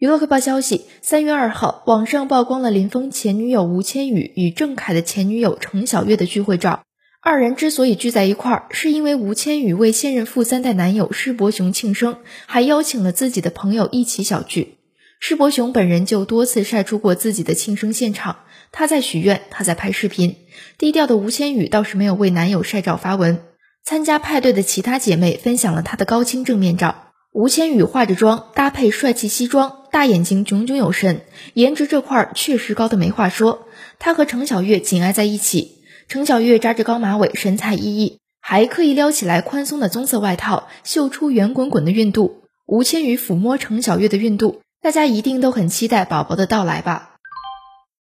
娱乐快报消息：三月二号，网上曝光了林峰前女友吴千语与郑恺的前女友程小月的聚会照。二人之所以聚在一块儿，是因为吴千语为现任富三代男友施伯雄庆生，还邀请了自己的朋友一起小聚。施伯雄本人就多次晒出过自己的庆生现场，他在许愿，他在拍视频。低调的吴千语倒是没有为男友晒照发文。参加派对的其他姐妹分享了她的高清正面照。吴千语化着妆，搭配帅气西装，大眼睛炯炯有神，颜值这块确实高的没话说。她和程小月紧挨在一起，程小月扎着高马尾，神采奕奕，还刻意撩起来宽松的棕色外套，秀出圆滚滚的孕肚。吴千语抚摸程小月的孕肚，大家一定都很期待宝宝的到来吧。